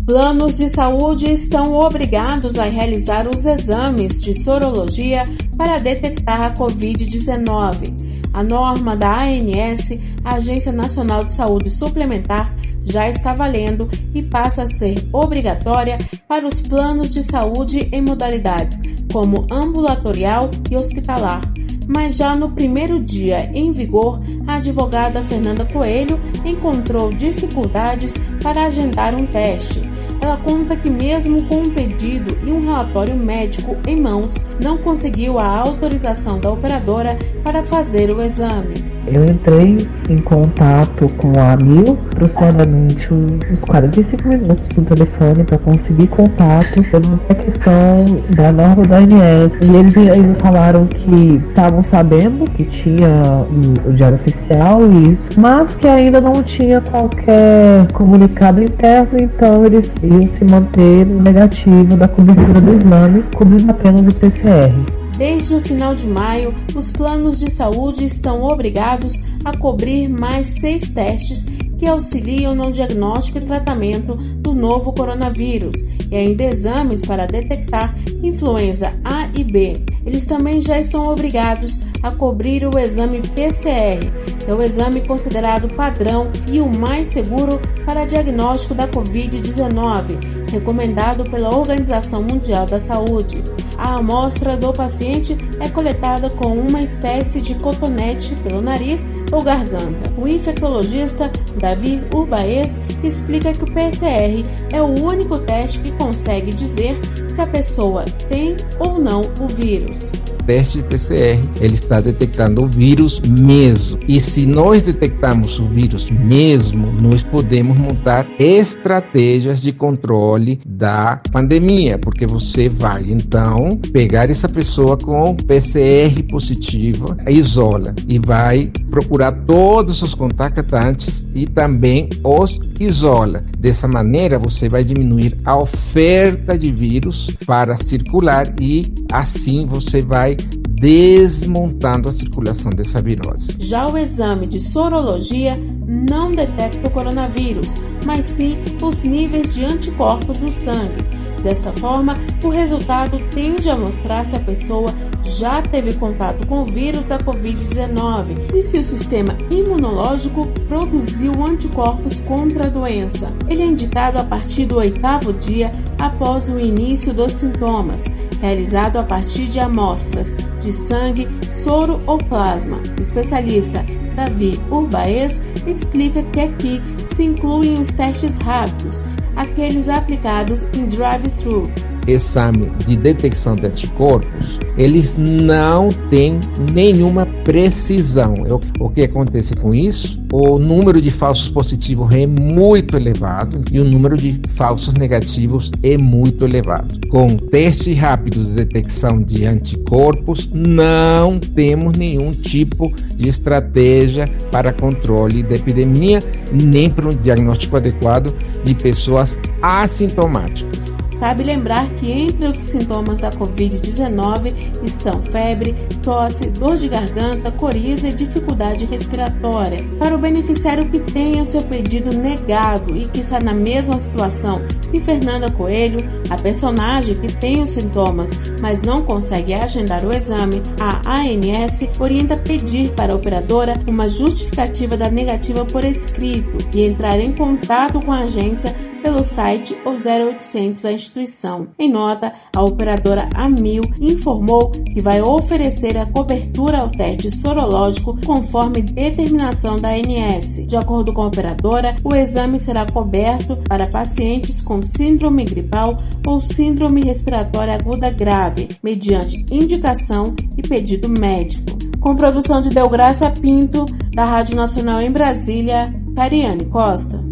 Planos de saúde estão obrigados a realizar os exames de sorologia para detectar a Covid-19. A norma da ANS, Agência Nacional de Saúde Suplementar, já está valendo e passa a ser obrigatória para os planos de saúde em modalidades como ambulatorial e hospitalar. Mas já no primeiro dia em vigor, a advogada Fernanda Coelho encontrou dificuldades para agendar um teste. Ela conta que, mesmo com um pedido e um relatório médico em mãos, não conseguiu a autorização da operadora para fazer o exame. Eu entrei em contato com a Mil aproximadamente uns 45 minutos no telefone para conseguir contato pela questão da norma da ANS. E eles ainda falaram que estavam sabendo que tinha o diário oficial isso, mas que ainda não tinha qualquer comunicado interno, então eles iam se manter negativo da cobertura do exame, cobrindo apenas o PCR. Desde o final de maio, os planos de saúde estão obrigados a cobrir mais seis testes que auxiliam no diagnóstico e tratamento do novo coronavírus e ainda exames para detectar influenza A e B. Eles também já estão obrigados a cobrir o exame PCR, que é o exame considerado padrão e o mais seguro para diagnóstico da Covid-19, recomendado pela Organização Mundial da Saúde. A amostra do paciente é coletada com uma espécie de cotonete pelo nariz ou garganta. O infectologista Davi Urbaez explica que o PCR é o único teste que consegue dizer se a pessoa tem ou não o vírus teste de PCR, ele está detectando o vírus mesmo. E se nós detectarmos o vírus mesmo, nós podemos montar estratégias de controle da pandemia, porque você vai então pegar essa pessoa com PCR positiva, isola e vai procurar todos os contactantes e também os isola. Dessa maneira, você vai diminuir a oferta de vírus para circular e assim você vai desmontando a circulação dessa virose. Já o exame de sorologia não detecta o coronavírus, mas sim os níveis de anticorpos no sangue. Dessa forma, o resultado tende a mostrar se a pessoa já teve contato com o vírus da Covid-19 e se o sistema imunológico produziu anticorpos contra a doença. Ele é indicado a partir do oitavo dia após o início dos sintomas, realizado a partir de amostras de sangue, soro ou plasma. O especialista Davi Urbaez explica que aqui se incluem os testes rápidos, aqueles aplicados em drive-thru. Exame de detecção de anticorpos, eles não têm nenhuma precisão. O que acontece com isso? O número de falsos positivos é muito elevado e o número de falsos negativos é muito elevado. Com teste rápido de detecção de anticorpos, não temos nenhum tipo de estratégia para controle da epidemia, nem para um diagnóstico adequado de pessoas assintomáticas. Cabe lembrar que entre os sintomas da Covid-19 estão febre, tosse, dor de garganta, coriza e dificuldade respiratória. Para o beneficiário que tenha seu pedido negado e que está na mesma situação que Fernanda Coelho, a personagem que tem os sintomas, mas não consegue agendar o exame, a ANS orienta pedir para a operadora uma justificativa da negativa por escrito e entrar em contato com a agência pelo site ou 0800 a instituição. Em nota, a operadora Amil informou que vai oferecer a cobertura ao teste sorológico conforme determinação da ANS. De acordo com a operadora, o exame será coberto para pacientes com síndrome gripal ou síndrome respiratória aguda grave, mediante indicação e pedido médico. Com produção de Delgraça Pinto, da Rádio Nacional em Brasília, Cariane Costa.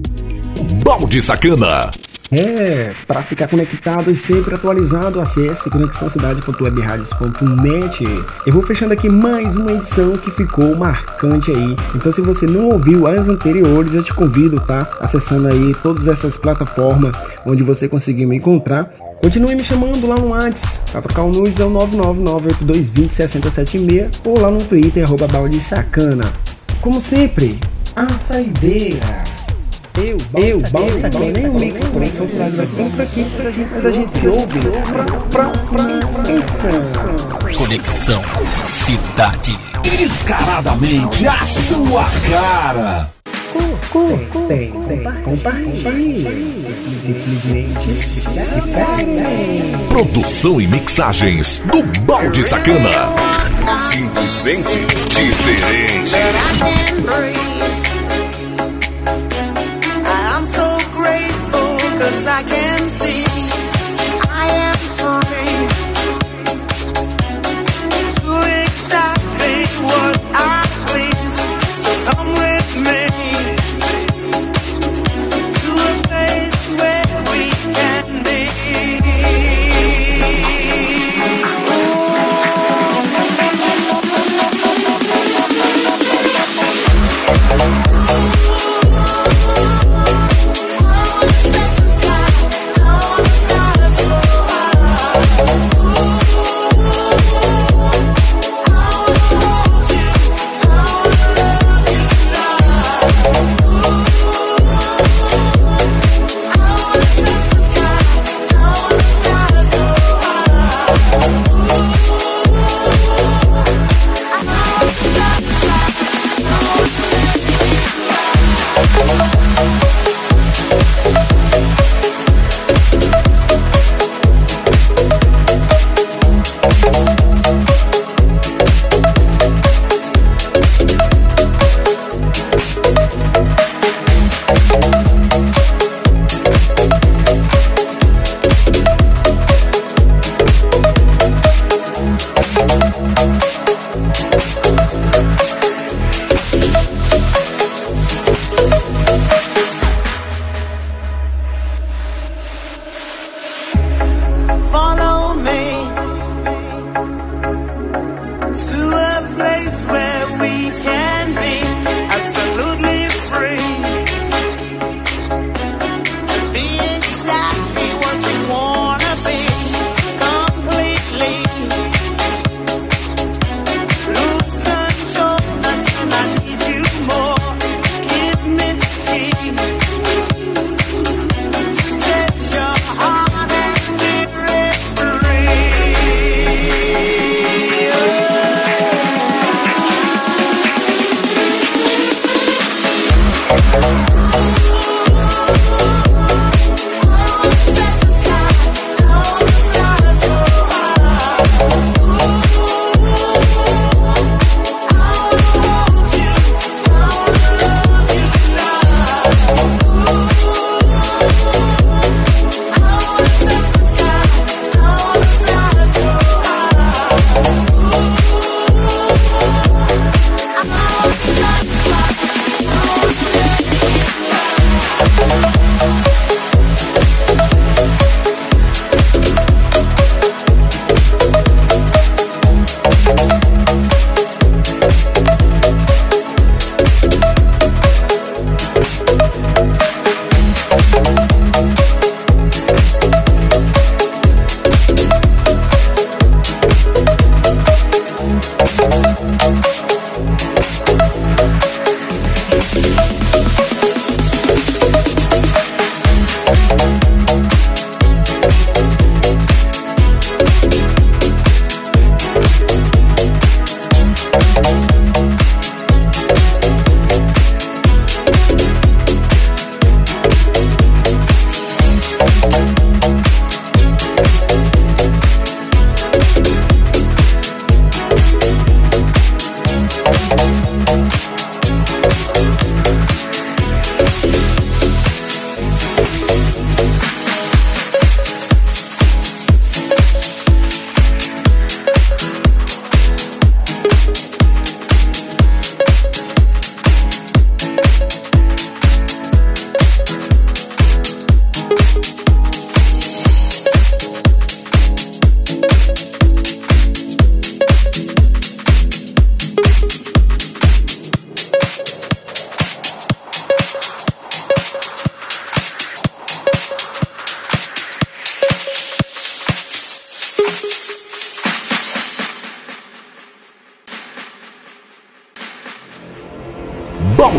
Balde Sacana. É, para ficar conectado e sempre atualizado, acesse conexãocidade.webradios.net. Eu vou fechando aqui mais uma edição que ficou marcante aí. Então, se você não ouviu as anteriores, eu te convido, tá? Acessando aí todas essas plataformas onde você conseguiu me encontrar. Continue me chamando lá no Whats, para trocar o nudes é o 99982206076 ou lá no Twitter, arroba balde sacana. Como sempre, a saideira. Eu, eu, Balsa Clean, o Mix Clean, são sinais da compra aqui pra gente, a gente ouve Conexão Cidade Descaradamente a sua cara Curtem, compartilhem Simplesmente Produção e mixagens do Balde Sacana Simplesmente diferente I get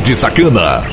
Simplesmente diferente.